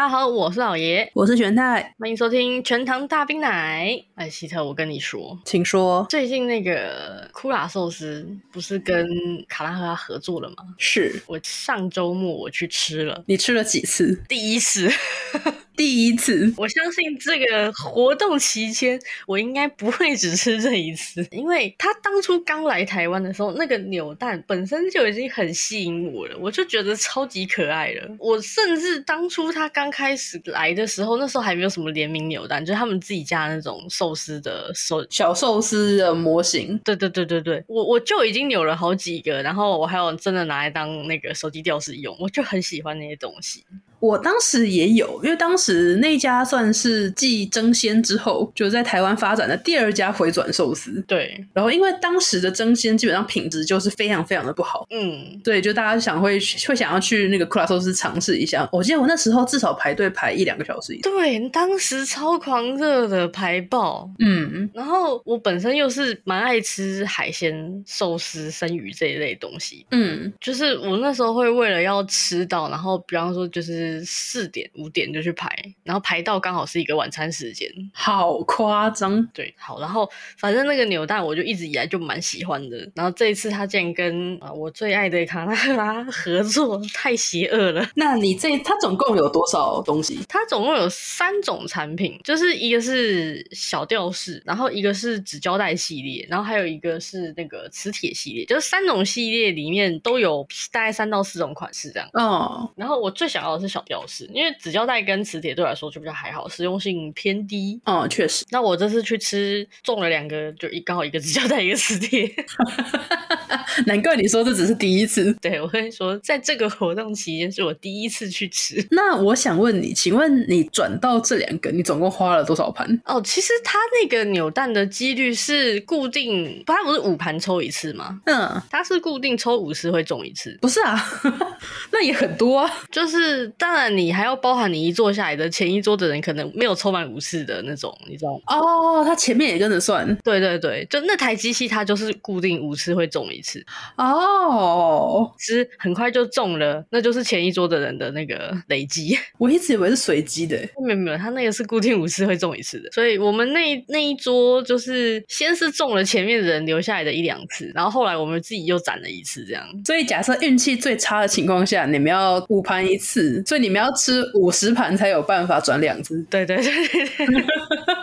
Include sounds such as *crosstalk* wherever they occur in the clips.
家好，我是老爷，我是玄太，欢迎收听全糖大冰奶。哎，希特，我跟你说，请说。最近那个库拉寿司不是跟卡拉赫拉合作了吗？是我上周末我去吃了，你吃了几次？第一次。第一次，我相信这个活动期间，我应该不会只吃这一次，*laughs* 因为他当初刚来台湾的时候，那个扭蛋本身就已经很吸引我了，我就觉得超级可爱了。我甚至当初他刚开始来的时候，那时候还没有什么联名扭蛋，就是他们自己家那种寿司的寿小寿司的模型。对对对对对，我我就已经扭了好几个，然后我还有真的拿来当那个手机吊饰用，我就很喜欢那些东西。我当时也有，因为当时那家算是继争鲜之后，就在台湾发展的第二家回转寿司。对，然后因为当时的争鲜基本上品质就是非常非常的不好，嗯，对，就大家想会会想要去那个库拉寿司尝试一下。我记得我那时候至少排队排一两个小时以上。对，当时超狂热的排爆，嗯，然后我本身又是蛮爱吃海鲜、寿司、生鱼这一类东西，嗯，就是我那时候会为了要吃到，然后比方说就是。四点五点就去排，然后排到刚好是一个晚餐时间，好夸张。对，好，然后反正那个扭蛋我就一直以来就蛮喜欢的。然后这一次他竟然跟啊我最爱的卡拉赫拉合作，太邪恶了。*laughs* 那你这他总共有多少东西？他总共有三种产品，就是一个是小吊饰，然后一个是纸胶带系列，然后还有一个是那个磁铁系列，就是三种系列里面都有大概三到四种款式这样。哦，然后我最想要的是小。表示，因为纸胶带跟磁铁对我来说就比较还好，实用性偏低。哦，确实。那我这次去吃中了两个，就一刚好一个纸胶带，一个磁铁。*laughs* 难怪你说这只是第一次。对，我跟你说，在这个活动期间是我第一次去吃。那我想问你，请问你转到这两个，你总共花了多少盘？哦，其实它那个扭蛋的几率是固定，它不是五盘抽一次吗？嗯，它是固定抽五次会中一次。不是啊，*laughs* 那也很多啊。就是当然你还要包含你一坐下来的前一桌的人可能没有抽满五次的那种，你知道吗？哦，他前面也跟着算。对对对，就那台机器它就是固定五次会中一次。哦，其实很快就中了，那就是前一桌的人的那个累积。*laughs* 我一直以为是随机的，没有没有，他那个是固定五次会中一次的。所以我们那那一桌就是先是中了前面的人留下来的一两次，然后后来我们自己又攒了一次这样。所以假设运气最差的情况下，你们要五盘一次，所以你们要吃五十盘才有办法转两只。对对对，*laughs*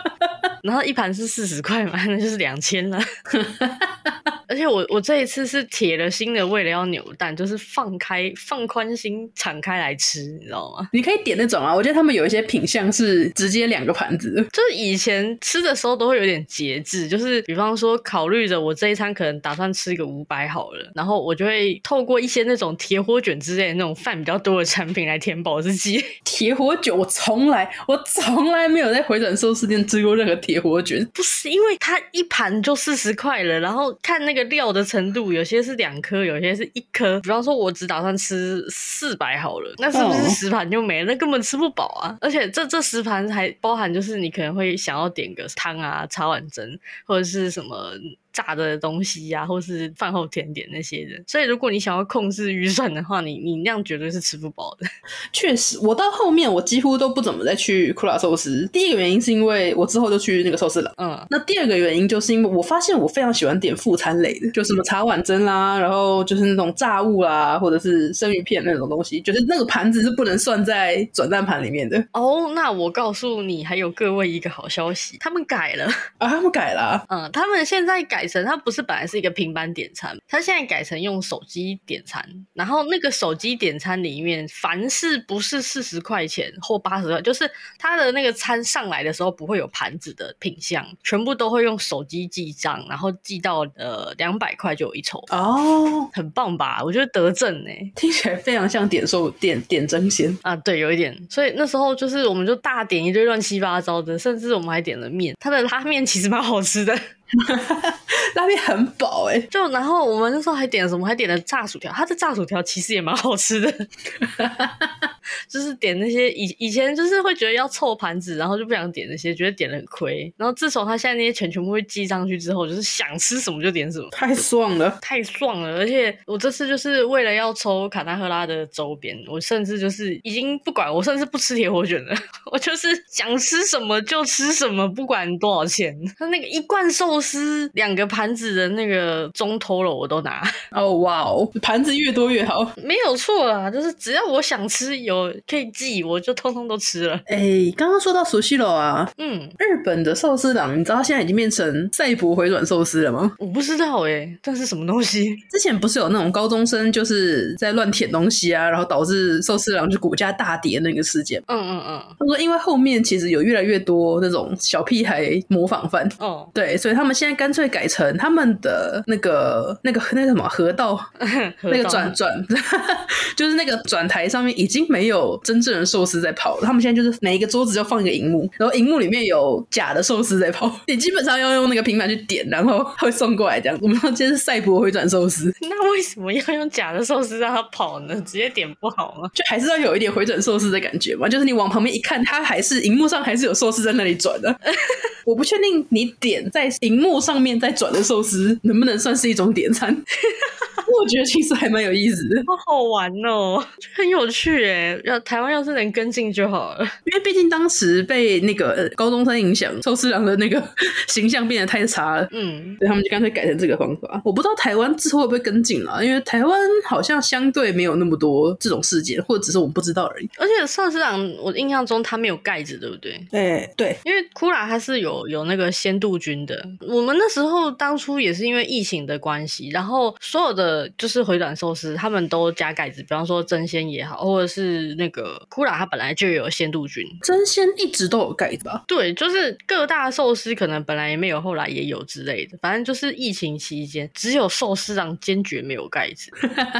然后一盘是四十块嘛，*laughs* 那就是两千了。而且我我这一次是铁了心的，为了要扭蛋，就是放开放宽心敞开来吃，你知道吗？你可以点那种啊，我觉得他们有一些品相是直接两个盘子，就是以前吃的时候都会有点节制，就是比方说考虑着我这一餐可能打算吃一个五百好了，然后我就会透过一些那种铁火卷之类的那种饭比较多的产品来填饱自己。*laughs* 铁火卷我从来我从来没有在回转寿司店吃过任何铁火卷，不是因为它一盘就四十块了，然后看那个。料的程度，有些是两颗，有些是一颗。比方说，我只打算吃四百好了，那是不是十盘就没了？那根本吃不饱啊！而且这这十盘还包含，就是你可能会想要点个汤啊、茶碗蒸，或者是什么。炸的东西呀、啊，或是饭后甜点那些的，所以如果你想要控制预算的话，你你那样绝对是吃不饱的。*laughs* 确实，我到后面我几乎都不怎么再去库拉寿司。第一个原因是因为我之后就去那个寿司了，嗯，那第二个原因就是因为我发现我非常喜欢点副餐类的，就什么茶碗蒸啦，然后就是那种炸物啦，或者是生鱼片那种东西，就是那个盘子是不能算在转蛋盘里面的。哦，那我告诉你，还有各位一个好消息，他们改了啊，他们改了、啊，嗯，他们现在改。它不是本来是一个平板点餐，它现在改成用手机点餐。然后那个手机点餐里面，凡是不是四十块钱或八十块，就是它的那个餐上来的时候不会有盘子的品相，全部都会用手机记账，然后记到呃两百块就有一抽哦，很棒吧？我觉得德政呢，听起来非常像点寿点点争鲜啊，对，有一点。所以那时候就是我们就大点一堆乱七八糟的，甚至我们还点了面，它的拉面其实蛮好吃的。*laughs* 拉面很饱哎、欸，就然后我们那时候还点了什么？还点了炸薯条。它的炸薯条其实也蛮好吃的，*laughs* 就是点那些以以前就是会觉得要凑盘子，然后就不想点那些，觉得点了很亏。然后自从他现在那些钱全部会记上去之后，就是想吃什么就点什么，太爽了，太爽了！而且我这次就是为了要抽卡纳赫拉的周边，我甚至就是已经不管，我甚至不吃铁火卷了，*laughs* 我就是想吃什么就吃什么，不管多少钱。他那个一贯寿司两个盘子的那个中头了，我都拿。*laughs* 哦哇哦，盘子越多越好，没有错啦，就是只要我想吃，有可以寄，我就通通都吃了。哎、欸，刚刚说到熟悉了啊，嗯，日本的寿司郎，你知道现在已经变成赛博回转寿司了吗？我不知道哎、欸，这是什么东西？*laughs* 之前不是有那种高中生就是在乱舔东西啊，然后导致寿司郎就股价大跌那个事件。嗯嗯嗯，他说因为后面其实有越来越多那种小屁孩模仿犯，哦，对，所以他们现在干脆改成他们的那个那个那个什么河道，*laughs* 那个转转，*laughs* 就是那个转台上面已经没有真正的寿司在跑了，他们现在就是每一个桌子就放一个荧幕，然后荧幕里面有假的寿司在跑，*laughs* 你基本上要用那个平板去点，然后会送过来这样。我们说今天是赛博回转寿司，那为什么要用假的寿司让它跑呢？直接点不好吗？就还是要有一点回转寿司的感觉嘛，就是你往旁边一看，它还是荧幕上还是有寿司在那里转的。我不确定你点在荧幕上面在转的寿司能不能算是一种点餐。*laughs* 我觉得其实还蛮有意思的，*laughs* 好好玩哦，很有趣诶。要台湾要是能跟进就好了，因为毕竟当时被那个高中生影响，寿司郎的那个 *laughs* 形象变得太差了，嗯，所以他们就干脆改成这个方法。我不知道台湾之后会不会跟进了，因为台湾好像相对没有那么多这种事件，或者只是我们不知道而已。而且寿司郎，我印象中它没有盖子，对不对？对对，因为库拉它是有有那个鲜度菌的。我们那时候当初也是因为疫情的关系，然后所有的。就是回转寿司，他们都加盖子，比方说真鲜也好，或者是那个库拉，它本来就有鲜度菌。真鲜一直都有盖子吧？对，就是各大寿司可能本来也没有，后来也有之类的。反正就是疫情期间，只有寿司郎坚决没有盖子。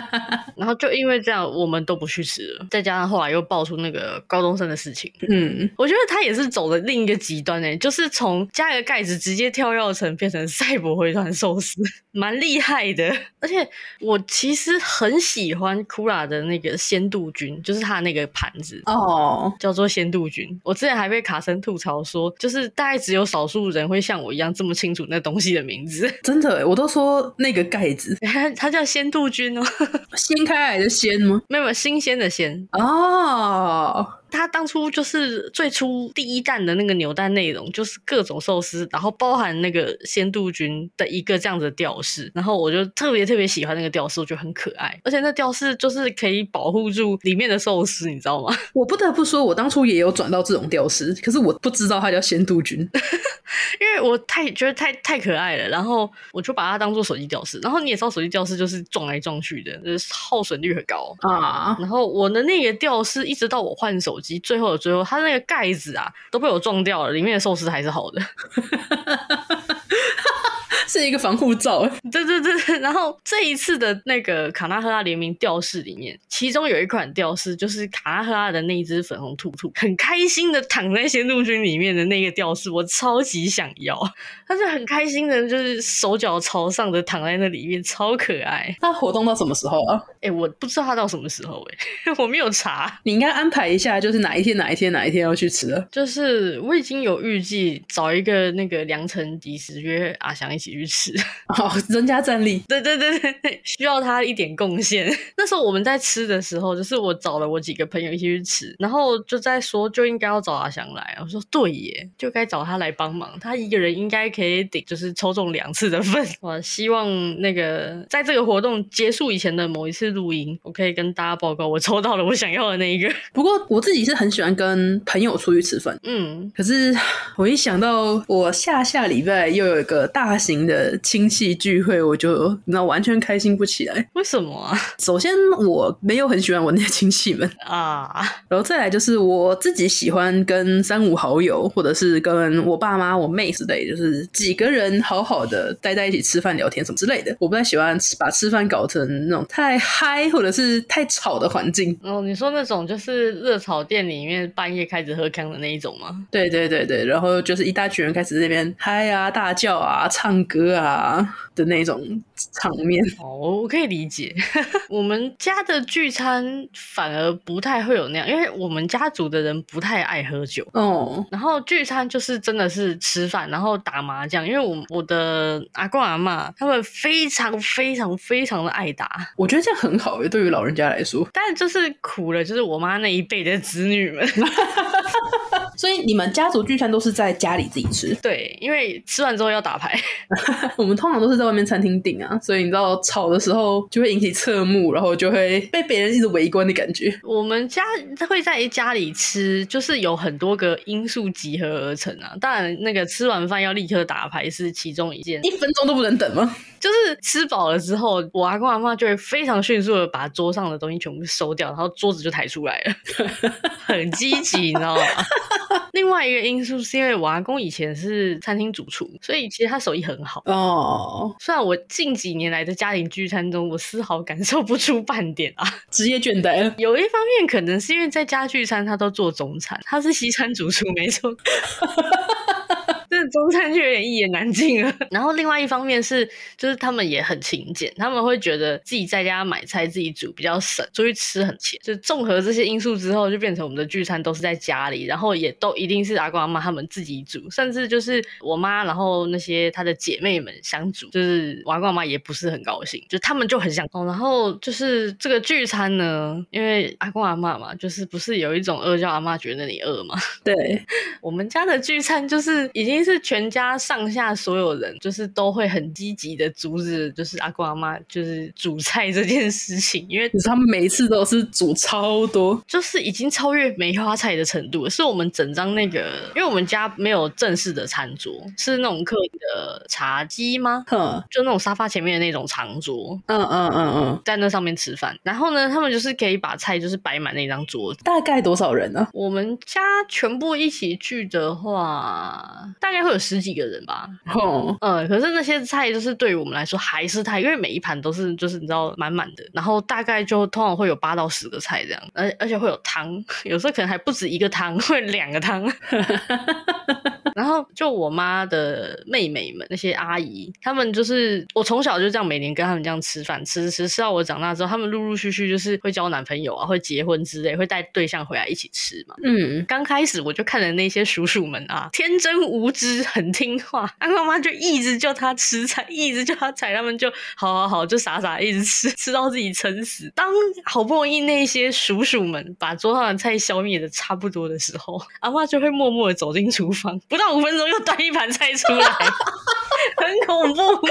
*laughs* 然后就因为这样，我们都不去吃了。再加上后来又爆出那个高中生的事情，嗯，我觉得他也是走了另一个极端诶，就是从加个盖子直接跳跃成变成赛博回转寿司，蛮厉害的，而且。我其实很喜欢库拉的那个鲜度菌，就是它那个盘子哦，oh. 叫做鲜度菌。我之前还被卡森吐槽说，就是大概只有少数人会像我一样这么清楚那东西的名字。*laughs* 真的，我都说那个盖子，它叫鲜度菌哦，*laughs* 掀开来的鲜吗？没有，新鲜的鲜哦。Oh. 他当初就是最初第一弹的那个扭蛋内容，就是各种寿司，然后包含那个鲜度菌的一个这样子的吊饰，然后我就特别特别喜欢那个吊饰，我觉得很可爱，而且那吊饰就是可以保护住里面的寿司，你知道吗？*laughs* 我不得不说，我当初也有转到这种吊饰，可是我不知道它叫鲜度菌，*laughs* 因为我太觉得太太可爱了，然后我就把它当做手机吊饰，然后你也知道手机吊饰就是撞来撞去的，就是耗损率很高啊，然后我的那个吊饰一直到我换手。机最后的最后，它那个盖子啊都被我撞掉了，里面的寿司还是好的。*laughs* 是一个防护罩，*laughs* 对对对。然后这一次的那个卡纳赫拉联名吊饰里面，其中有一款吊饰就是卡纳赫拉的那一只粉红兔兔，很开心的躺在仙度菌里面的那个吊饰，我超级想要。*laughs* 它是很开心的，就是手脚朝上的躺在那里面，超可爱。它活动到什么时候啊？哎、欸，我不知道它到什么时候、欸，哎，*laughs* 我没有查。你应该安排一下，就是哪一天哪一天哪一天要去吃啊。就是我已经有预计找一个那个良辰吉时约阿翔一起去吃。好，*laughs* 增加战力。*laughs* 对对对对，需要他一点贡献。*laughs* 那时候我们在吃的时候，就是我找了我几个朋友一起去吃，然后就在说就应该要找阿翔来。我说对耶，就该找他来帮忙。他一个人应该可以顶，就是抽中两次的份。我希望那个在这个活动结束以前的某一次录音，我可以跟大家报告我抽到了我想要的那一个。不过我自己是很喜欢跟朋友出去吃饭，嗯，可是我一想到我下下礼拜又有一个大型的亲戚聚会，我就那完全开心不起来。为什么啊？首先我没有很喜欢我那些亲戚们啊，*laughs* 然后再来就是我自己喜欢跟三五好友，或者是跟我爸妈、我妹之类，就是几个人好好的待在一起吃饭、聊天什么之类的。我不太喜欢把吃饭搞成那种太嗨或者是太吵的环境。哦，你说那种就是热炒店里面半夜开始喝康的那一种吗？对对对对，然后就是一大群人开始那边嗨啊、大叫啊、唱歌啊的那种场面。哦，我可以理解。*laughs* 我们家的聚餐反而不太会有那样，因为我们家族的人不太爱喝酒。哦，然后聚餐就是真的是吃饭，然后打麻将。因为我我的阿公阿妈他们非常非常非常的爱打，我觉得这样很好耶，对于老人家来说。但就是苦了，就是我妈那一辈的子女们。*laughs* 所以你们家族聚餐都是在家里自己吃？对，因为吃完之后要打牌。*laughs* 我们通常都是在外面餐厅订啊，所以你知道吵的时候就会引起侧目，然后就会被别人一直围观的感觉。我们家会在家里吃，就是有很多个因素集合而成啊。当然，那个吃完饭要立刻打牌是其中一件，一分钟都不能等吗？就是吃饱了之后，我阿公阿妈就会非常迅速的把桌上的东西全部收掉，然后桌子就抬出来了，*laughs* 很积极，你知道吗？*laughs* 另外一个因素是因为我阿公以前是餐厅主厨，所以其实他手艺很好哦。虽然我近几年来的家庭聚餐中，我丝毫感受不出半点啊，职业倦怠。*laughs* 有一方面可能是因为在家聚餐，他都做中餐，他是西餐主厨，没错。*laughs* 中餐就有点一言难尽了。*laughs* 然后另外一方面是，就是他们也很勤俭，他们会觉得自己在家买菜自己煮比较省，出去吃很钱。就综合这些因素之后，就变成我们的聚餐都是在家里，然后也都一定是阿公阿妈他们自己煮，甚至就是我妈，然后那些她的姐妹们想煮，就是我阿公阿妈也不是很高兴，就他们就很想。哦，然后就是这个聚餐呢，因为阿公阿妈嘛，就是不是有一种饿叫阿妈觉得你饿吗？对，*laughs* 我们家的聚餐就是已经是。全家上下所有人就是都会很积极的阻止，就是阿公阿妈就是煮菜这件事情，因为他们每一次都是煮超多，就是已经超越梅花菜的程度。是我们整张那个，因为我们家没有正式的餐桌，是那种客的茶几吗？哼，就那种沙发前面的那种长桌。嗯嗯嗯嗯，在那上面吃饭。然后呢，他们就是可以把菜就是摆满那张桌子。大概多少人呢？我们家全部一起聚的话，大概会。有十几个人吧，哦，嗯，可是那些菜就是对于我们来说还是太，因为每一盘都是就是你知道满满的，然后大概就通常会有八到十个菜这样，而而且会有汤，有时候可能还不止一个汤，*laughs* 会两个汤。*laughs* 然后就我妈的妹妹们那些阿姨，他们就是我从小就这样每年跟他们这样吃饭，吃吃吃到我长大之后，他们陆陆续续就是会交男朋友啊，会结婚之类，会带对象回来一起吃嘛。嗯，刚开始我就看着那些叔叔们啊，天真无知，很听话，*laughs* 阿公妈就一直叫他吃菜，一直叫他踩，他们就好好好，就傻傻一直吃，*laughs* 吃到自己撑死。当好不容易那些鼠鼠们把桌上的菜消灭的差不多的时候，*laughs* 阿妈就会默默的走进厨房，不到。五分钟又端一盘菜出来，很恐怖。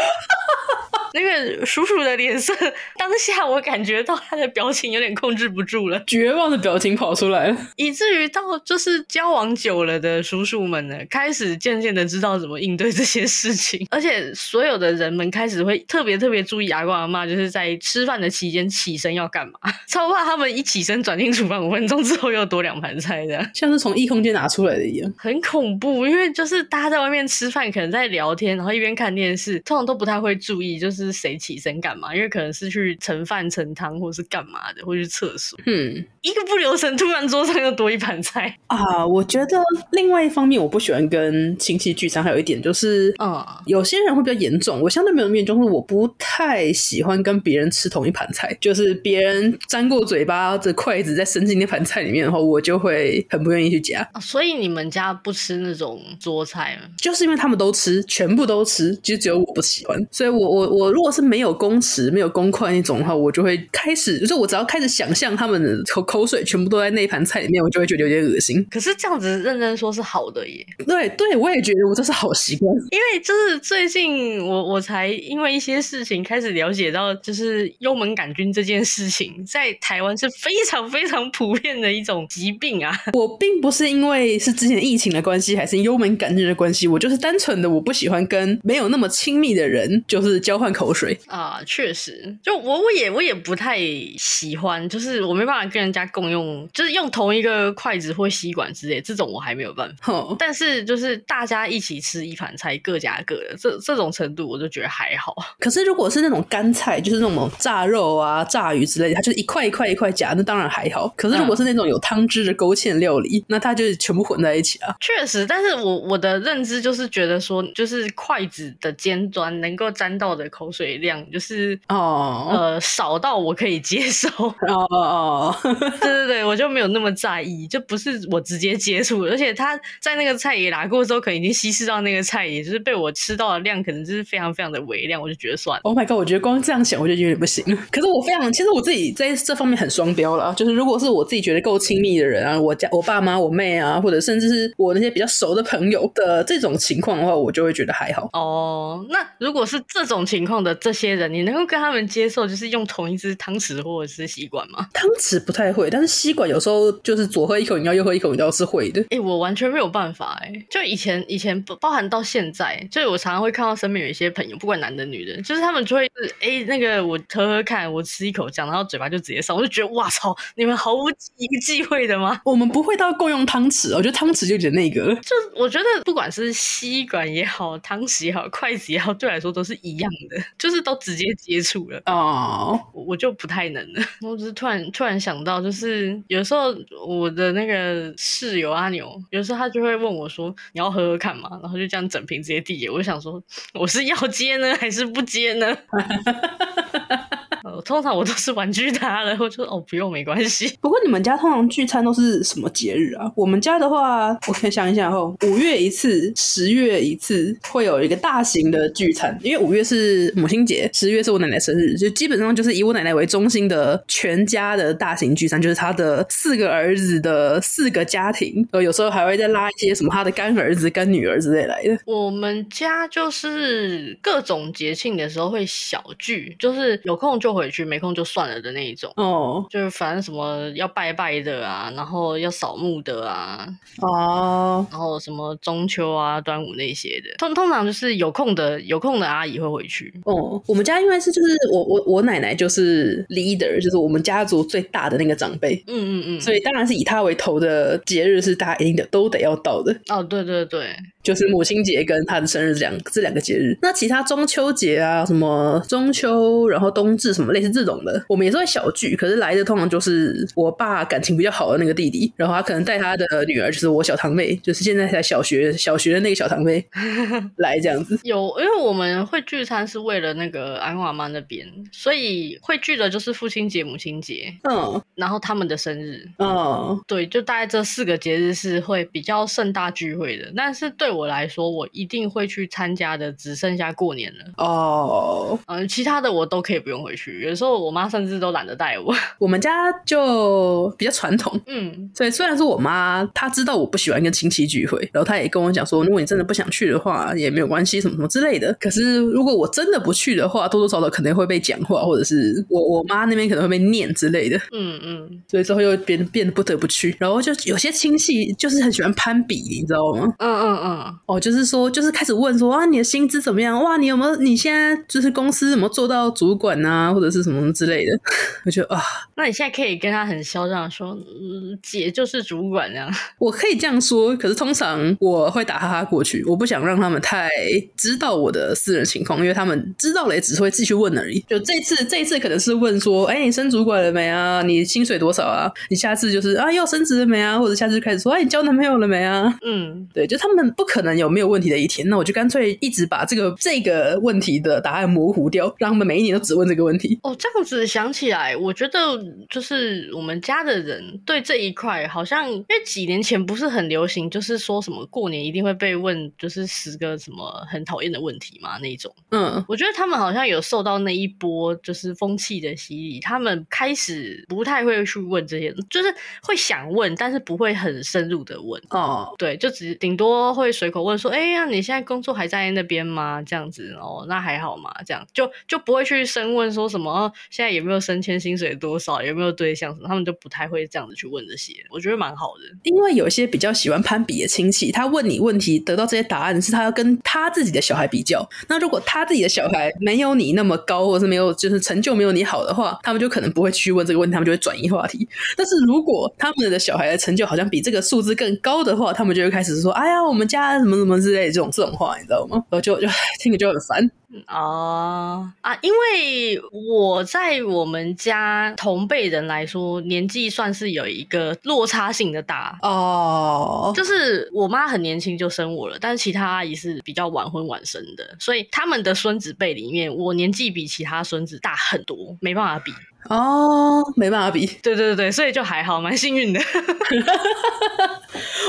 那个叔叔的脸色，当下我感觉到他的表情有点控制不住了，绝望的表情跑出来了，以至于到就是交往久了的叔叔们呢，开始渐渐的知道怎么应对这些事情，*laughs* 而且所有的人们开始会特别特别注意阿公阿妈，就是在吃饭的期间起身要干嘛，*laughs* 超怕他们一起身转进厨房五分钟之后又多两盘菜的，像是从异空间拿出来的一样，很恐怖。因为就是大家在外面吃饭，可能在聊天，然后一边看电视，通常都不太会注意，就是。是谁起身干嘛？因为可能是去盛饭盛汤，或是干嘛的，或去厕所。嗯，一个不留神，突然桌上又多一盘菜啊！我觉得另外一方面，我不喜欢跟亲戚聚餐，还有一点就是，嗯，有些人会比较严重。我相对没有那么严重，就是我不太喜欢跟别人吃同一盘菜。就是别人沾过嘴巴的筷子再伸进那盘菜里面的话，我就会很不愿意去夹。啊，所以你们家不吃那种桌菜吗？就是因为他们都吃，全部都吃，就只有我不喜欢。所以我我我。如果是是没有公匙、没有公筷那种的话，我就会开始，就是我只要开始想象他们的口口水全部都在那盘菜里面，我就会觉得有点恶心。可是这样子认真说是好的耶。对对，我也觉得我这是好习惯。因为就是最近我我才因为一些事情开始了解到，就是幽门杆菌这件事情在台湾是非常非常普遍的一种疾病啊。*laughs* 我并不是因为是之前疫情的关系，还是幽门杆菌的关系，我就是单纯的我不喜欢跟没有那么亲密的人就是交换口水啊。确实，就我我也我也不太喜欢，就是我没办法跟人家共用，就是用同一个筷子或吸管之类，这种我还没有办法。哦，但是就是大家一起吃一盘菜，各夹各的，这这种程度我就觉得还好。可是如果是那种干菜，就是那种炸肉啊、炸鱼之类的，它就是一块一块一块夹，那当然还好。可是如果是那种有汤汁的勾芡料理，嗯、那它就全部混在一起啊。确实，但是我我的认知就是觉得说，就是筷子的尖端能够沾到的口水量，就是哦呃少到我可以接受。哦哦哦，对对对，我就没有那么在意，就不是我直接接触，而且他在那个菜也拿过之后，可能已经稀释到那个菜，也就是被我吃到的量，可能就是非常非常的微量，我就觉得算了。Oh my god，我觉得光这样想我就有点不行。可是我非常，其实我自己在这方面很双标了，就是如果是我自己觉得够亲密的人啊，我家我爸妈、我妹啊，或者甚至是我那些比较熟的朋友的这种情况的话，我就会觉得还好。哦，那如果是这种情况的这些人，你能够跟他们接受，就是用同一只汤匙或者是吸管吗？汤匙不太会，但是吸管有时候就是左喝一口饮料，右喝一口饮料是会的。哎、欸，我完全没有办法哎、欸，就以前以前包含到现在，就是我常常会看到身边有一些朋友，不管男的女的，就是他们就会是哎、欸、那个我喝喝看，我吃一口这样，然后嘴巴就直接上，我就觉得哇操，你们毫无一个忌讳的吗？*laughs* 我们不会到共用汤匙，我觉得汤匙就有点那个，就我觉得不管是吸管也好，汤匙也好，筷子也好，对我来说都是一样的，就是都直接接触了哦，我就不太能了。*laughs* 我只是突然突然想到，就是有时候我的那个室友阿牛，有时候他就会问我说：“你要喝喝看嘛？”然后就这样整瓶直接递给我，我想说，我是要接呢还是不接呢？*laughs* 通常我都是婉拒他了，我就说哦不用没关系。不过你们家通常聚餐都是什么节日啊？我们家的话，我可以想一想哦，五月一次，十月一次，会有一个大型的聚餐。因为五月是母亲节，十月是我奶奶生日，就基本上就是以我奶奶为中心的全家的大型聚餐，就是她的四个儿子的四个家庭，呃，有时候还会再拉一些什么她的干儿子、干女儿之类来的。我们家就是各种节庆的时候会小聚，就是有空就回去，没空就算了的那一种。哦，就是反正什么要拜拜的啊，然后要扫墓的啊，哦，然后什么中秋啊、端午那些的，通通常就是有空的有空的阿姨会回去。哦，我们家因为是就是我我我奶奶就是 leader，就是我们家族最大的那个长辈。嗯嗯嗯，所以当然是以她为头的节日是大家一定的都得要到的。哦，对对对。就是母亲节跟他的生日这两这两个节日，那其他中秋节啊，什么中秋，然后冬至什么类似这种的，我们也是会小聚。可是来的通常就是我爸感情比较好的那个弟弟，然后他可能带他的女儿，就是我小堂妹，就是现在才小学小学的那个小堂妹 *laughs* 来这样子。有，因为我们会聚餐是为了那个安华妈那边，所以会聚的就是父亲节、母亲节，嗯，然后他们的生日，嗯，对，就大概这四个节日是会比较盛大聚会的。但是对我来说，我一定会去参加的，只剩下过年了。哦，嗯，其他的我都可以不用回去。有时候我妈甚至都懒得带我。*laughs* 我们家就比较传统，嗯，所以虽然说我妈她知道我不喜欢跟亲戚聚会，然后她也跟我讲说，如果你真的不想去的话，也没有关系，什么什么之类的。可是如果我真的不去的话，多多少少可能会被讲话，或者是我我妈那边可能会被念之类的。嗯嗯，所以之后又变变得不得不去。然后就有些亲戚就是很喜欢攀比，你知道吗？嗯嗯嗯，哦。就是说，就是开始问说啊，你的薪资怎么样？哇，你有没有？你现在就是公司有没有做到主管啊，或者是什么之类的？我觉得啊，那你现在可以跟他很嚣张说，嗯，姐就是主管这样。*laughs* 我可以这样说，可是通常我会打哈哈过去，我不想让他们太知道我的私人情况，因为他们知道了也只会继续问而已。就这次，这一次可能是问说，哎，你升主管了没啊？你薪水多少啊？你下次就是啊，要升职了没啊？或者下次开始说，哎，你交男朋友了没啊？嗯，对，就他们不可能有。没有问题的一天，那我就干脆一直把这个这个问题的答案模糊掉，让他们每一年都只问这个问题。哦，这样子想起来，我觉得就是我们家的人对这一块好像，因为几年前不是很流行，就是说什么过年一定会被问，就是十个什么很讨厌的问题嘛那种。嗯，我觉得他们好像有受到那一波就是风气的洗礼，他们开始不太会去问这些，就是会想问，但是不会很深入的问。哦，对，就只顶多会随口问说，哎呀，你现在工作还在那边吗？这样子哦，那还好嘛，这样就就不会去深问说什么。然后，现在有没有升迁？薪水多少？有没有对象什么？他们就不太会这样子去问这些。我觉得蛮好的，因为有些比较喜欢攀比的亲戚，他问你问题，得到这些答案是他要跟他自己的小孩比较。那如果他自己的小孩没有你那么高，或者是没有就是成就没有你好的话，他们就可能不会去问这个问题，他们就会转移话题。但是如果他们的小孩的成就好像比这个数字更高的话，他们就会开始说：“哎呀，我们家什么什么之类这种这种话，你知道吗？”然后就就听着就很烦。哦啊，因为我在我们家同辈人来说，年纪算是有一个落差性的大哦。就是我妈很年轻就生我了，但是其他阿姨是比较晚婚晚生的，所以他们的孙子辈里面，我年纪比其他孙子大很多，没办法比。哦，没办法比，对对对，所以就还好，蛮幸运的。*laughs*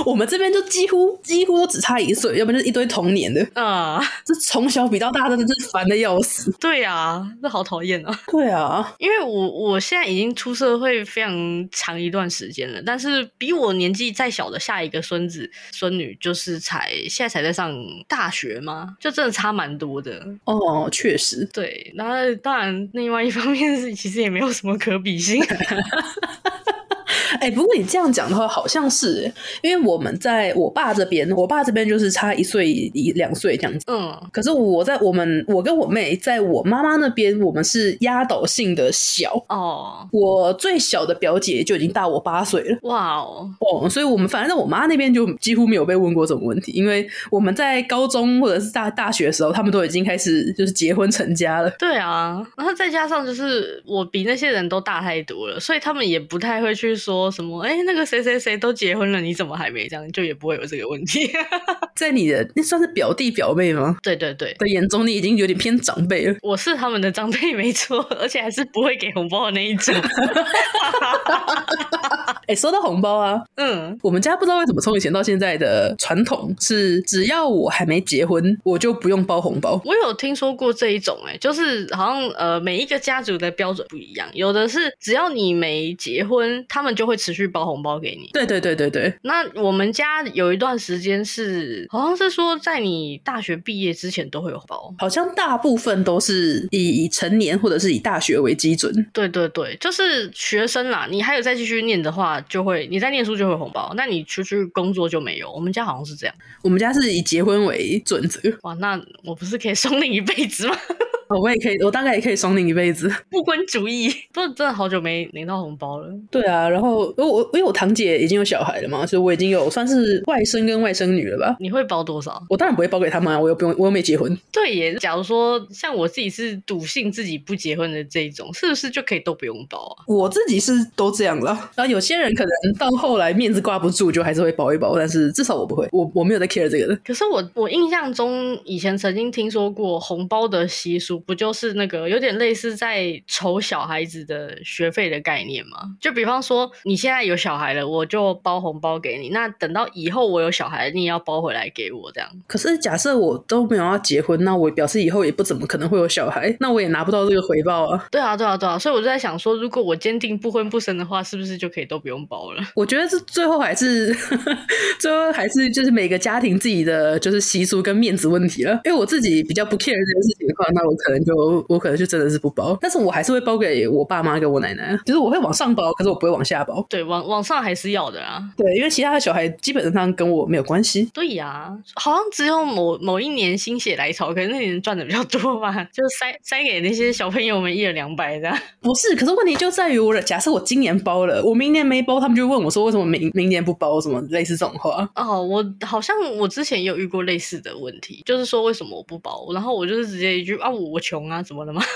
我们这边就几乎几乎都只差一岁，要不然就是一堆同年的啊，这从小比到大，真的是烦的要死。对啊，这好讨厌啊。对啊，因为我我现在已经出社会非常长一段时间了，但是比我年纪再小的下一个孙子孙女，就是才现在才在上大学嘛，就真的差蛮多的。哦，确实，对。然后当然，另外一方面是其实也没有有什么可比性。哎、欸，不过你这样讲的话，好像是，因为我们在我爸这边，我爸这边就是差一岁一两岁这样子。嗯，可是我在我们我跟我妹在我妈妈那边，我们是压倒性的小哦。我最小的表姐就已经大我八岁了。哇哦哦，所以我们反正在我妈那边就几乎没有被问过这种问题，因为我们在高中或者是大大学的时候，他们都已经开始就是结婚成家了。对啊，然后再加上就是我比那些人都大太多了，所以他们也不太会去说。说什么？哎、欸，那个谁谁谁都结婚了，你怎么还没这样？就也不会有这个问题。*laughs* 在你的那算是表弟表妹吗？对对对，的眼中你已经有点偏长辈了。我是他们的长辈没错，而且还是不会给红包的那一种。*laughs* 哎、欸，说到红包啊，嗯，我们家不知道为什么从以前到现在的传统是，只要我还没结婚，我就不用包红包。我有听说过这一种、欸，哎，就是好像呃每一个家族的标准不一样，有的是只要你没结婚，他们就会持续包红包给你。对对对对对。那我们家有一段时间是，好像是说在你大学毕业之前都会有包，好像大部分都是以以成年或者是以大学为基准。对对对，就是学生啦，你还有再继续念的话，就会你在念书就会红包，那你出去工作就没有。我们家好像是这样，我们家是以结婚为准则。哇，那我不是可以 *laughs* 送你一辈子吗？我也可以，我大概也可以爽领一辈子。*laughs* 不婚主义，*laughs* 不是真的好久没领到红包了。对啊，然后我我因为我堂姐已经有小孩了嘛，所以我已经有算是外甥跟外甥女了吧。你会包多少？我当然不会包给他们啊，我又不用，我又没结婚。*laughs* 对耶，假如说像我自己是笃信自己不结婚的这一种，是不是就可以都不用包啊？我自己是都这样了。然后有些人可能到后来面子挂不住，就还是会包一包，但是至少我不会，我我没有在 care 这个的。可是我我印象中以前曾经听说过红包的习俗，不就是那个？有点类似在筹小孩子的学费的概念吗？就比方说，你现在有小孩了，我就包红包给你。那等到以后我有小孩，你也要包回来给我这样。可是假设我都没有要结婚，那我表示以后也不怎么可能会有小孩，那我也拿不到这个回报啊。对啊，对啊，对啊。所以我就在想说，如果我坚定不婚不生的话，是不是就可以都不用包了？*laughs* 我觉得这最后还是 *laughs* 最后还是就是每个家庭自己的就是习俗跟面子问题了。因为我自己比较不 care 这件事情的话，那我可能就我可。能就真的是不包，但是我还是会包给我爸妈跟我奶奶。就是我会往上包，可是我不会往下包。对，往往上还是要的啊。对，因为其他的小孩基本上跟我没有关系。对呀、啊，好像只有某某一年心血来潮，可能那年赚的比较多吧，就塞塞给那些小朋友们一人两百这样。不是，可是问题就在于我，假设我今年包了，我明年没包，他们就问我说为什么明明年不包？什么类似这种话？哦，我好像我之前也有遇过类似的问题，就是说为什么我不包？然后我就是直接一句啊，我我穷啊，怎么了吗？*laughs*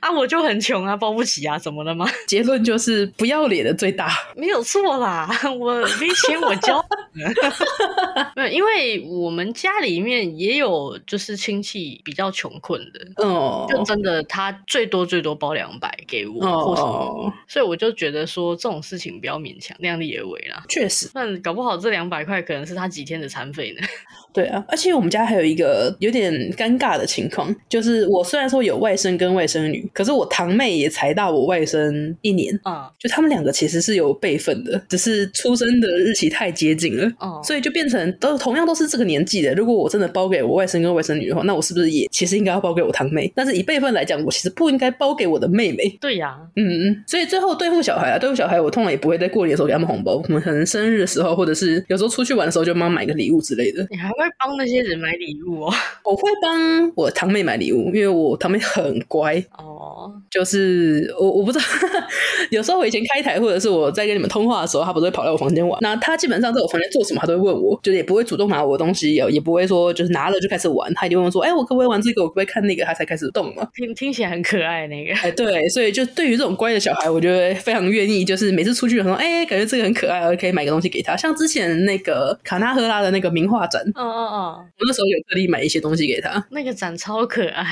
啊，我就很穷啊，包不起啊，怎么了吗？结论就是不要脸的最大，没有错啦，*laughs* 我没钱我交。*laughs* 没有，因为我们家里面也有就是亲戚比较穷困的，哦，就真的他最多最多包两百给我，或什么，所以我就觉得说这种事情不要勉强，量力而为啦。确实，但搞不好这两百块可能是他几天的餐费呢。对啊，而且我们家还有一个有点尴尬的情况，就是我虽然说有外甥跟外甥女，可是我堂妹也才大我外甥一年啊，就他们两个其实是有辈分的，只是出生的日期太接近了，哦，所以就变成都同样都是这个年纪的。如果我真的包给我外甥跟外甥女的话，那我是不是也其实应该要包给我堂妹？但是以辈分来讲，我其实不应该包给我的妹妹。对呀，嗯嗯，所以最后对付小孩啊，对付小孩，我通常也不会在过年的时候给他们红包，我们可能生日的时候，或者是有时候出去玩的时候，就帮买个礼物之类的。你还会帮那些人买礼物哦？*laughs* 我会帮我堂妹买礼物，因为我堂妹很乖哦。就是我我不知道，*laughs* 有时候我以前开台或者是我在跟你们通话的时候，她不是会跑来我房间玩？那她基本上在我房间做什么，她都会问我，就是也不会主动拿我的东西，也不会说就是拿了就开始玩，她一定会问说：“哎、欸，我可不可以玩这个？我可不可以看那个？”她才开始动嘛。听听起来很可爱那个。哎，对，所以就对于这种乖的小孩，我觉得 *laughs* 非常愿意，就是每次出去的时候，哎、欸，感觉这个很可爱，我可以买个东西给他。像之前那个卡纳赫拉的那个名画展，哦哦哦，我那时候有特地买一些东西给他。那个展超可爱，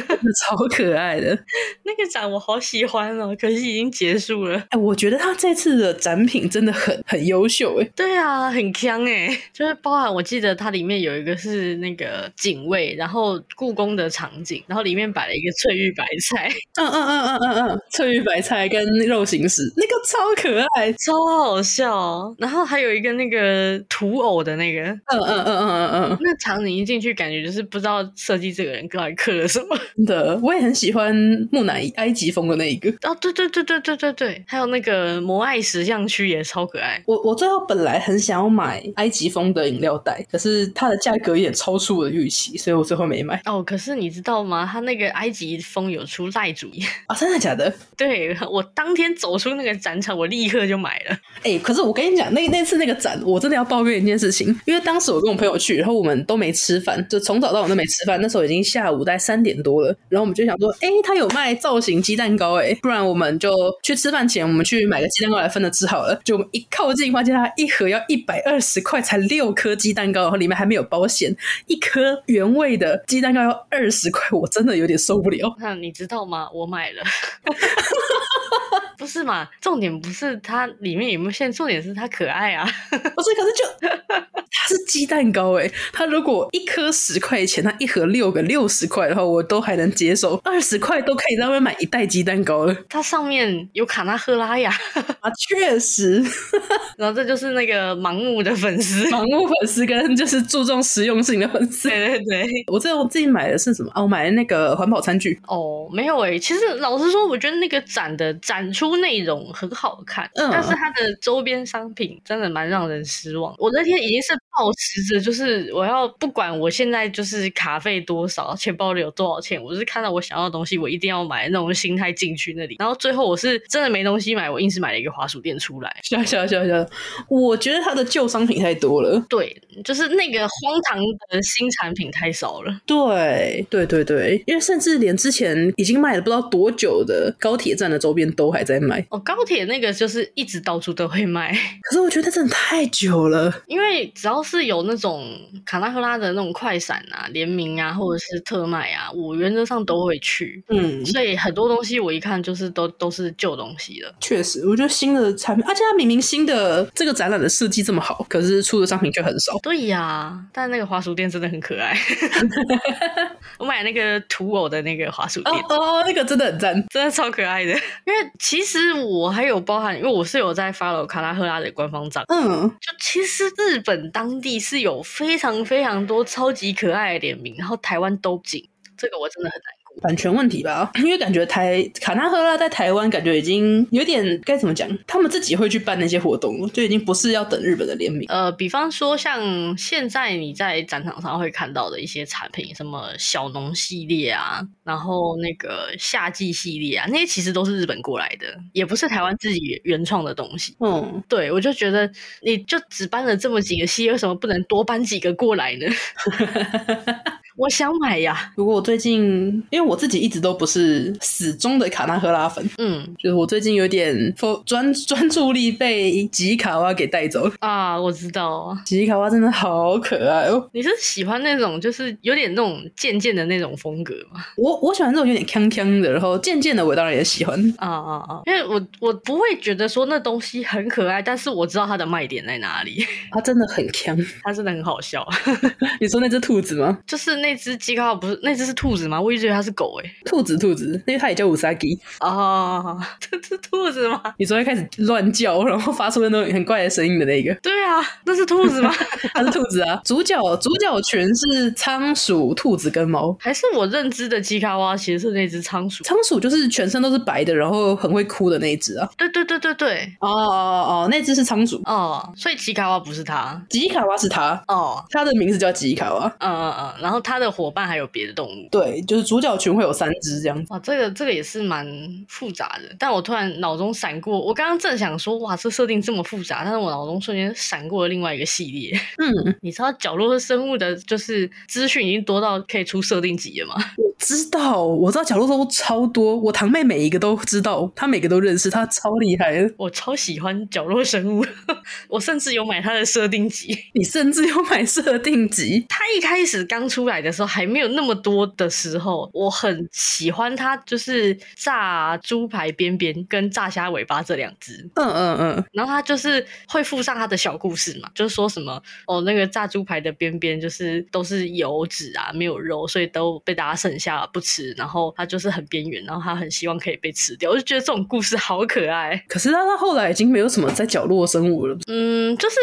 *laughs* 超可爱的。*laughs* 那个展我好喜欢哦，可惜已经结束了。哎，我觉得他这次的展品真的很很优秀哎。对啊，很强哎，就是包含我记得它里面有一个是那个警卫，然后故宫的场景，然后里面摆了一个翠玉白菜。*laughs* 嗯嗯嗯嗯嗯嗯，翠玉白菜跟肉形石，那个超可爱，超好笑。然后还有一个那个土偶的那个，嗯嗯嗯嗯嗯嗯，那场景一进去，感觉就是不知道设计这个人到底刻了什么。真的，我也很喜欢木乃伊埃及风的那一个。哦，对对对对对对对，还有那个摩艾石像区也超可爱。我我最后本来很想要买埃及风的饮料袋，可是它的价格有点超出我的预期，所以我最后没买。哦，可是你知道吗？它那个埃及风有出赖主义啊？真的假的？*laughs* 对，我当天走出那个展场，我立刻就买了。哎、欸，可是我跟你讲，那那次那个展，我真的要抱怨一件事情，因为当时我跟我朋友去，然后我们都没吃饭，就从早到晚都没吃饭。那时候已经下午大概三点多了，然后我们就想说，哎、他有卖造型鸡蛋糕、欸，哎，不然我们就去吃饭前，我们去买个鸡蛋糕来分着吃好了。就我们一靠近，发现他一盒要一百二十块，才六颗鸡蛋糕，然后里面还没有包馅，一颗原味的鸡蛋糕要二十块，我真的有点受不了。*laughs* 那你知道吗？我买了。不是嘛？重点不是它里面有没有馅，重点是它可爱啊！不是，可是就 *laughs* 它是鸡蛋糕诶，它如果一颗十块钱，它一盒六个六十块的话，我都还能接受。二十块都可以在外面买一袋鸡蛋糕了。它上面有卡纳赫拉呀！*laughs* 啊，确实。*laughs* 然后这就是那个盲目的粉丝，盲目粉丝跟就是注重实用性的粉丝。对对对，我这我自己买的是什么？哦、啊，我买的那个环保餐具。哦，没有诶，其实老实说，我觉得那个展的展出。内容很好看，嗯，但是它的周边商品真的蛮让人失望。我那天已经是抱持着，就是我要不管我现在就是卡费多少，钱包里有多少钱，我是看到我想要的东西，我一定要买那种心态进去那里。然后最后我是真的没东西买，我硬是买了一个滑鼠垫出来。笑笑笑笑，我觉得它的旧商品太多了。对，就是那个荒唐的新产品太少了。对对对对，因为甚至连之前已经卖了不知道多久的高铁站的周边都还在卖。哦，高铁那个就是一直到处都会卖，*laughs* 可是我觉得真的太久了。因为只要是有那种卡纳赫拉的那种快闪啊、联名啊，或者是特卖啊，我原则上都会去。嗯，所以很多东西我一看就是都都是旧东西了。确实，我觉得新的产品，而且它明明新的这个展览的设计这么好，可是出的商品却很少。对呀，但那个华鼠店真的很可爱。*laughs* 我买那个土偶的那个华鼠店，哦，哦，那个真的很赞，真的超可爱的。因为其实我还有包含，因为我是有在 follow 卡纳赫拉的官方账，嗯，就其实日本当地是有非常非常多超级可爱的联名，然后台湾都进，这个我真的很难。版权问题吧，*clears throat* 因为感觉台卡纳赫拉在台湾感觉已经有点该怎么讲，他们自己会去办那些活动，就已经不是要等日本的联名。呃，比方说像现在你在展场上会看到的一些产品，什么小农系列啊，然后那个夏季系列啊，那些其实都是日本过来的，也不是台湾自己原创的东西。嗯，对，我就觉得你就只搬了这么几个系列，为什么不能多搬几个过来呢？*laughs* 我想买呀。不过我最近，因为我自己一直都不是死忠的卡纳赫拉粉，嗯，就是我最近有点专专注力被吉卡哇给带走了啊。我知道，吉卡哇真的好可爱哦。你是喜欢那种就是有点那种贱贱的那种风格吗？我我喜欢这种有点锵锵的，然后贱贱的我当然也喜欢啊啊啊！因为我我不会觉得说那东西很可爱，但是我知道它的卖点在哪里。它真的很锵，*laughs* 它真的很好笑。*laughs* 你说那只兔子吗？就是那只吉卡哇，不是那只是兔子吗？我一直以为它是狗诶、欸。兔子兔子，因为它也叫乌萨基哦，*laughs* 这是兔子吗？你昨天开始乱叫，然后发出那种很怪的声音的那个？对啊，那是兔子吗？*laughs* 它是兔子啊。主角主角群是仓鼠、兔子跟猫，还是我认知的吉卡哇其实是那只仓鼠？仓鼠就是全身都是白的，然后很会哭的那一只啊。对对对对对，哦哦哦，那只是仓鼠哦，所以吉卡哇不是它，吉卡哇是它哦，它的名字叫吉卡哇。嗯嗯嗯，然后它的伙伴还有别的动物，对，就是主角群会有三只这样子。啊，这个这个也是蛮复杂的，但我突然脑中闪过，我刚刚正想说，哇，这设定这么复杂，但是我脑中瞬间闪过了另外一个系列。嗯，*laughs* 你知道角落生物的，就是资讯已经多到可以出设定集了吗？我知道，我知道角落生物超多，我堂妹每一个都知道，她每个都认识，她超厉害的。我超喜欢角落生物，*laughs* 我甚至有买她的设定集。你甚至有买设定集？她一开始刚出来的时候还没有那么多的时候，我很喜欢它，就是炸猪排边边跟炸虾尾巴这两只。嗯嗯嗯，然后它就是会附上它的小故事嘛，就是说什么哦，那个炸猪排的边边就是都是油脂啊，没有肉，所以都被大家剩下不吃。然后它就是很边缘，然后它很希望可以被吃掉。我就觉得这种故事好可爱。可是它到后来已经没有什么在角落生物了。嗯，就是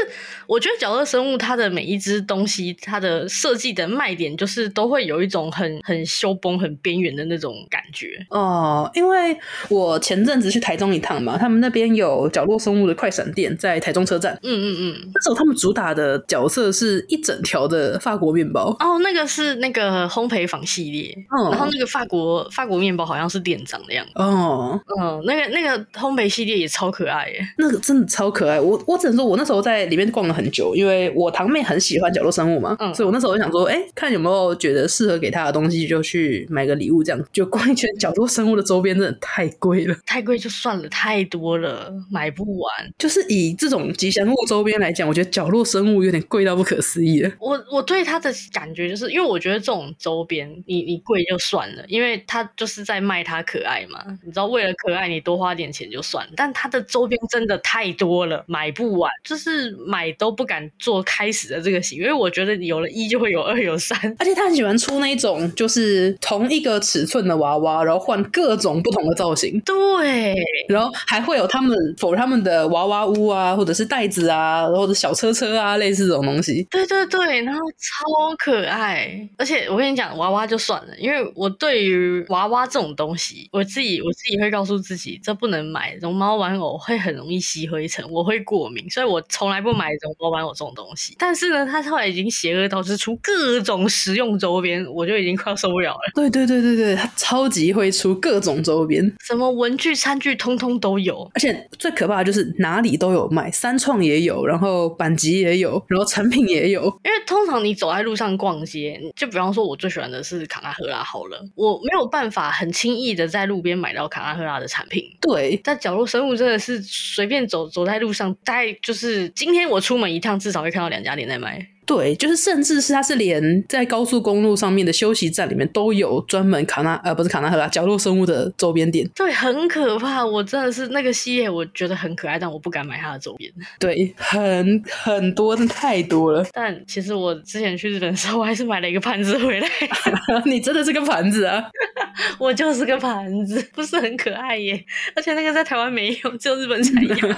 我觉得角落生物它的每一只东西，它的设计的卖点就是都会有一种很很修崩、很边缘的那种感觉。哦，因为我前阵子去台中一趟嘛，他们那边有角落生物的快闪店在台中车站。嗯嗯嗯，那时候他们主打的角色是一整条的法国面包。哦，那个是那个烘焙坊系列。哦，然后那个法国法国面包好像是店长的样子。哦，嗯，那个那个烘焙系列也超可爱耶。那个真的超可爱。我我只能说，我那时候在里面逛了很久，因为我堂妹很喜欢角落生物嘛。嗯，所以我那时候就想说，哎、欸，看有没有觉得适合给他的东西，就去买个礼物，这样就逛一圈。角落生物的周边真的太贵了，太贵就算了，太多了买不完。就是以这种吉祥物周边来讲，我觉得角落生物有点贵到不可思议了。我我对他的感觉就是，因为我觉得这种周边，你你贵就算了，因为他就是在卖他可爱嘛。你知道，为了可爱，你多花点钱就算了。但他的周边真的太多了，买不完，就是买都不敢做开始的这个行为，因为我觉得有了一就会有二有三，而且他很喜欢出那种就是同一个尺寸的娃娃，然后换各种不同的造型。对，然后还会有他们 for 他们的娃娃屋啊，或者是袋子啊，或者小车车啊，类似这种东西。对对对，然后超可爱。而且我跟你讲，娃娃就算了，因为我对于娃娃这种东西，我自己我自己会告诉自己，这不能买。绒毛玩偶会很容易吸灰尘，我会过敏，所以我从来不买绒毛玩偶这种东西。但是呢，他后来已经邪恶到是出各种实用周边，我就已经快要受不了了。对对对对对，他超级会出各种周边，什么文具、餐具，通通都有。而且最可怕的就是哪里都有卖，三创也有，然后板级也有，然后成品也有。因为通常你走在路上逛街，就比方说，我最喜欢的是卡纳赫拉好了，我没有办法很轻易的在路边买到卡纳赫拉的产品。对，在角落生物真的是随便走走在路上，大概就是今天我出门一趟，至少会看到两家店在卖。对，就是甚至是它是连在高速公路上面的休息站里面都有专门卡纳呃不是卡纳赫拉角落生物的周边店。对，很可怕。我真的是那个系列，我觉得很可爱，但我不敢买它的周边。对，很很多，真的太多了。*laughs* 但其实我之前去日本的时候，我还是买了一个盘子回来。*laughs* 你真的是个盘子啊！*laughs* 我就是个盘子，不是很可爱耶。而且那个在台湾没有，只有日本才有。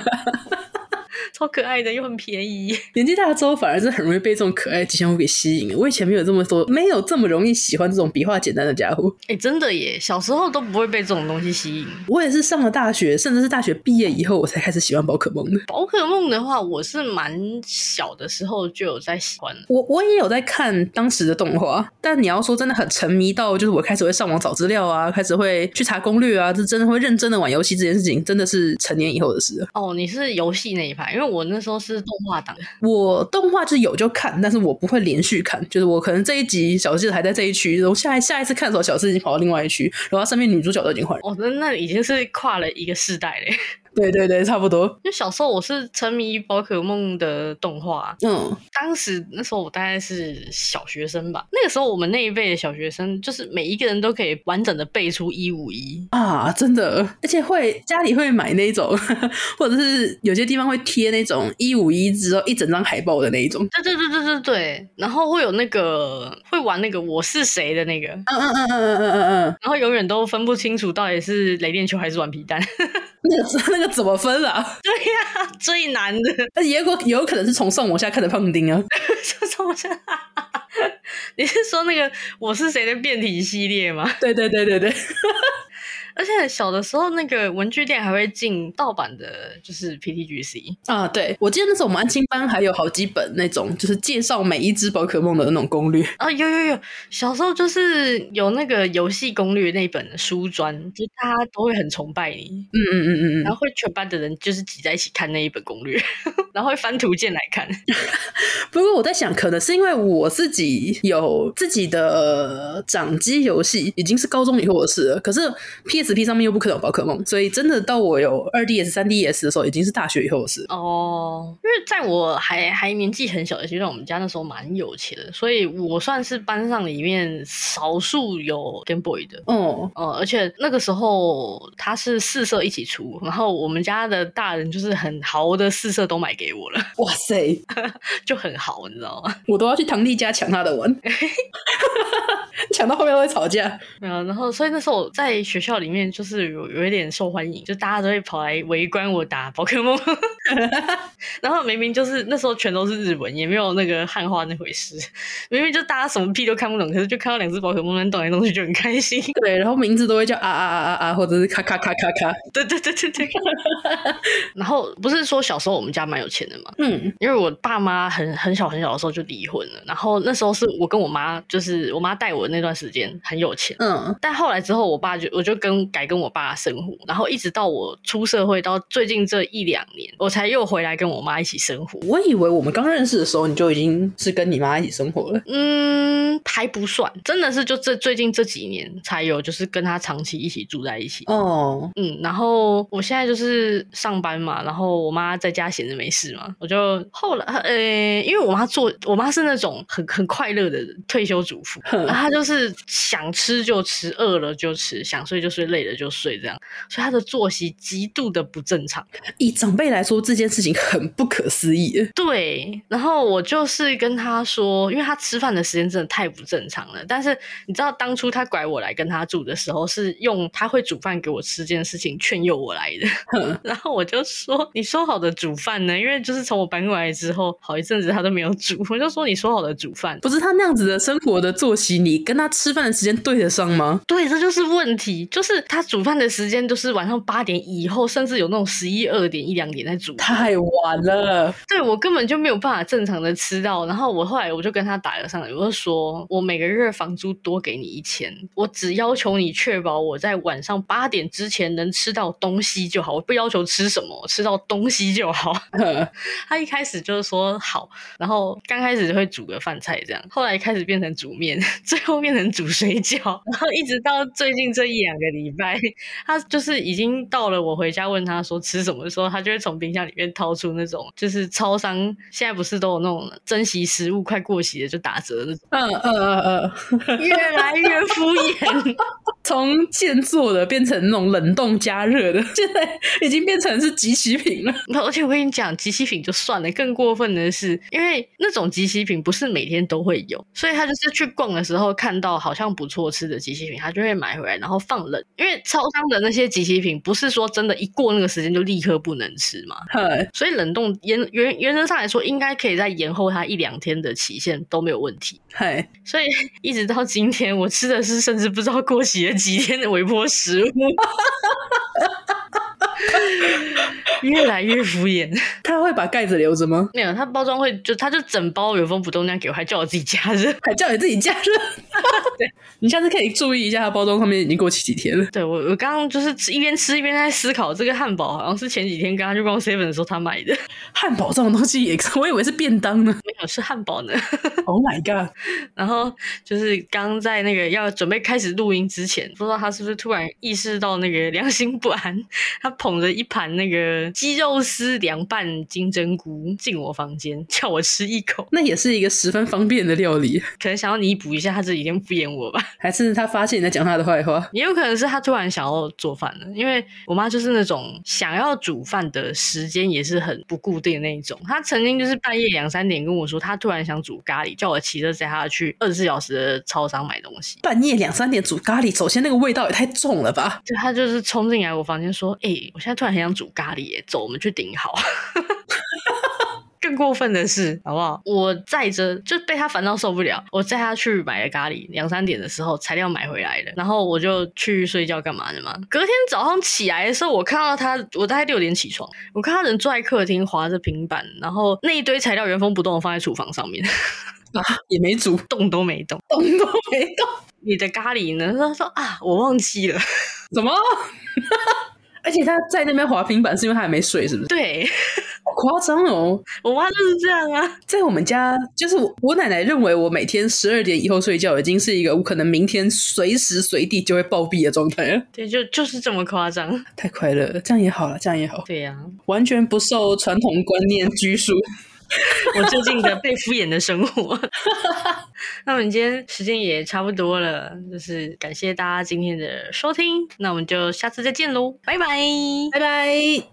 超可爱的，又很便宜。*laughs* 年纪大了之后，反而是很容易被这种可爱的吉祥物给吸引。我以前没有这么多，没有这么容易喜欢这种笔画简单的家伙。哎、欸，真的耶！小时候都不会被这种东西吸引。我也是上了大学，甚至是大学毕业以后，我才开始喜欢宝可梦的。宝可梦的话，我是蛮小的时候就有在喜欢。我我也有在看当时的动画，但你要说真的很沉迷到，就是我开始会上网找资料啊，开始会去查攻略啊，这真的会认真的玩游戏这件事情，真的是成年以后的事。哦，你是游戏那一派，因为为我那时候是动画党，*laughs* 我动画就有就看，但是我不会连续看，就是我可能这一集小智还在这一区，然后下一下一次看的时候，小智已经跑到另外一区，然后上面女主角都已经换人。哦，那那已经是跨了一个世代嘞。*laughs* 对对对，差不多。因为小时候我是沉迷宝可梦的动画，嗯，当时那时候我大概是小学生吧。那个时候我们那一辈的小学生，就是每一个人都可以完整的背出一五一啊，真的，而且会家里会买那种，*laughs* 或者是有些地方会贴那种一五一只后一整张海报的那一种。对对对对对对，然后会有那个会玩那个我是谁的那个，嗯嗯嗯嗯嗯嗯嗯，然后永远都分不清楚到底是雷电球还是软皮蛋。*laughs* 那个那个怎么分啊？对呀、最难的。那也有有可能是从上往下看的胖丁啊，从上往下。*laughs* 你是说那个我是谁的变体系列吗？对对对对对。而且小的时候，那个文具店还会进盗版的，就是 PTGC 啊。对，我记得那时候我们安亲班还有好几本那种，就是介绍每一只宝可梦的那种攻略啊。有有有，小时候就是有那个游戏攻略那本书专，就大家都会很崇拜你。嗯嗯嗯嗯嗯。然后会全班的人就是挤在一起看那一本攻略，*laughs* 然后会翻图鉴来看。*laughs* 不过我在想，可能是因为我自己有自己的掌机游戏，已经是高中以后的事了。可是 P SP 上面又不可能有宝可梦，所以真的到我有二 DS、三 DS 的时候，已经是大学以后的事哦。因为在我还还年纪很小的阶段，我们家那时候蛮有钱的，所以我算是班上里面少数有 Game Boy 的。哦，呃，而且那个时候它是四色一起出，然后我们家的大人就是很豪的四色都买给我了。*laughs* 哇塞，*laughs* 就很豪，你知道吗？我都要去堂弟家抢他的玩，*laughs* 抢到后面都会吵架。没有，然后所以那时候我在学校里面。就是有有一点受欢迎，就大家都会跑来围观我打宝可梦，*laughs* 然后明明就是那时候全都是日文，也没有那个汉化那回事，明明就大家什么屁都看不懂，可是就看到两只宝可梦能动来动去就很开心。*laughs* 对，然后名字都会叫啊啊啊啊啊，或者是咔咔咔咔咔。*laughs* 对对对对对。然后不是说小时候我们家蛮有钱的嘛，嗯，因为我爸妈很很小很小的时候就离婚了，然后那时候是我跟我妈，就是我妈带我那段时间很有钱，嗯，但后来之后我爸就我就跟改跟我爸生活，然后一直到我出社会到最近这一两年，我才又回来跟我妈一起生活。我以为我们刚认识的时候，你就已经是跟你妈一起生活了。嗯，还不算，真的是就这最近这几年才有，就是跟她长期一起住在一起。哦，嗯，然后我现在就是上班嘛，然后我妈在家闲着没事嘛，我就后来呃，因为我妈做，我妈是那种很很快乐的退休主妇，她就是想吃就吃，饿了就吃，想睡就睡，累了就睡，这样，所以他的作息极度的不正常。以长辈来说，这件事情很不可思议。对，然后我就是跟他说，因为他吃饭的时间真的太不正常了。但是你知道，当初他拐我来跟他住的时候，是用他会煮饭给我吃这件事情劝诱我来的。*laughs* 然后我就说：“你说好的煮饭呢？”因为就是从我搬过来之后，好一阵子他都没有煮。我就说：“你说好的煮饭，不是他那样子的生活的作息，你跟他吃饭的时间对得上吗？”对，这就是问题，就是她煮饭的时间都是晚上八点以后，甚至有那种十一二点一两点在煮，太晚了。对，我根本就没有办法正常的吃到。然后我后来我就跟他打了上来，我就说：“我每个月房租多给你一千，我只要求你确保我在晚上八点之前能吃到东西就好，我不要求吃什么，吃到东西就好。*laughs* ”他一开始就是说好，然后刚开始就会煮个饭菜这样，后来开始变成煮面，*laughs* 最后变成煮水饺，然后一直到最近这一两个礼拜，她 *laughs* 就是已经到了我回家问他说吃什么的时候，他就会从冰箱里面掏出那种就是超商现在不是都有那种珍惜食物快过期的就打折的那种，嗯嗯嗯嗯，越来越敷衍，*laughs* 从现做的变成那种冷冻加热的，现在已经变成是即期品了。而且我跟你讲，即期品就算了，更过分的是，因为那种即期品不是每天都会有，所以他就是去逛的时候看到好像不错吃的即期品，他就会买回来，然后放冷。因为超商的那些即期品不是说真的，一过那个时间就立刻不能吃嘛。对所以冷冻原原原则上来说，应该可以再延后它一两天的期限都没有问题。对所以一直到今天，我吃的是甚至不知道过期了几天的微波食物。*laughs* *laughs* 越来越敷衍，他会把盖子留着吗？没有，他包装会就他就整包原封不动那样给我，还叫我自己加热，还叫你自己加热。*laughs* 对，你下次可以注意一下，它包装上面已经过期几天了。对，我我刚刚就是一边吃一边在思考，这个汉堡好像是前几天刚刚去逛 seven 的时候他买的。汉堡这种东西也，我以为是便当呢，没有是汉堡呢。*laughs* Oh my god！然后就是刚在那个要准备开始录音之前，不知道他是不是突然意识到那个良心不安，他捧着一盘那个鸡肉丝凉拌金针菇进我房间，叫我吃一口。那也是一个十分方便的料理，可能想要弥补一下他这几天敷衍我吧，*laughs* 还是他发现你在讲他的坏话？也有可能是他突然想要做饭了，因为我妈就是那种想要煮饭的时间也是很不固定的那一种。她曾经就是半夜两三点跟我说，她突然想煮咖喱，叫我骑车载她去二十四小时的超商买东西。半夜两三点煮咖喱，首先那个味道也太重了吧？就她就是冲进来我房间说：“哎、欸，我现在突然很想煮咖喱耶，走，我们去顶好。*laughs* ”更过分的是，好不好？我载着就被他烦到受不了，我载他去买了咖喱，两三点的时候材料买回来了，然后我就去睡觉干嘛的嘛。隔天早上起来的时候，我看到他，我大概六点起床，我看他人坐在客厅划着平板，然后那一堆材料原封不动的放在厨房上面，啊，也没煮，*laughs* 动都没动，动都没动。你的咖喱呢？他说啊，我忘记了，怎么？*laughs* 而且他在那边滑平板，是因为他还没睡，是不是？对，好夸张哦！我妈就是这样啊。在我们家，就是我，我奶奶认为我每天十二点以后睡觉，已经是一个我可能明天随时随地就会暴毙的状态了。对，就就是这么夸张。太快乐了，这样也好了，这样也好。对呀、啊，完全不受传统观念拘束。我最近的被敷衍的生活。*laughs* 那我们今天时间也差不多了，就是感谢大家今天的收听，那我们就下次再见喽，拜拜，拜拜。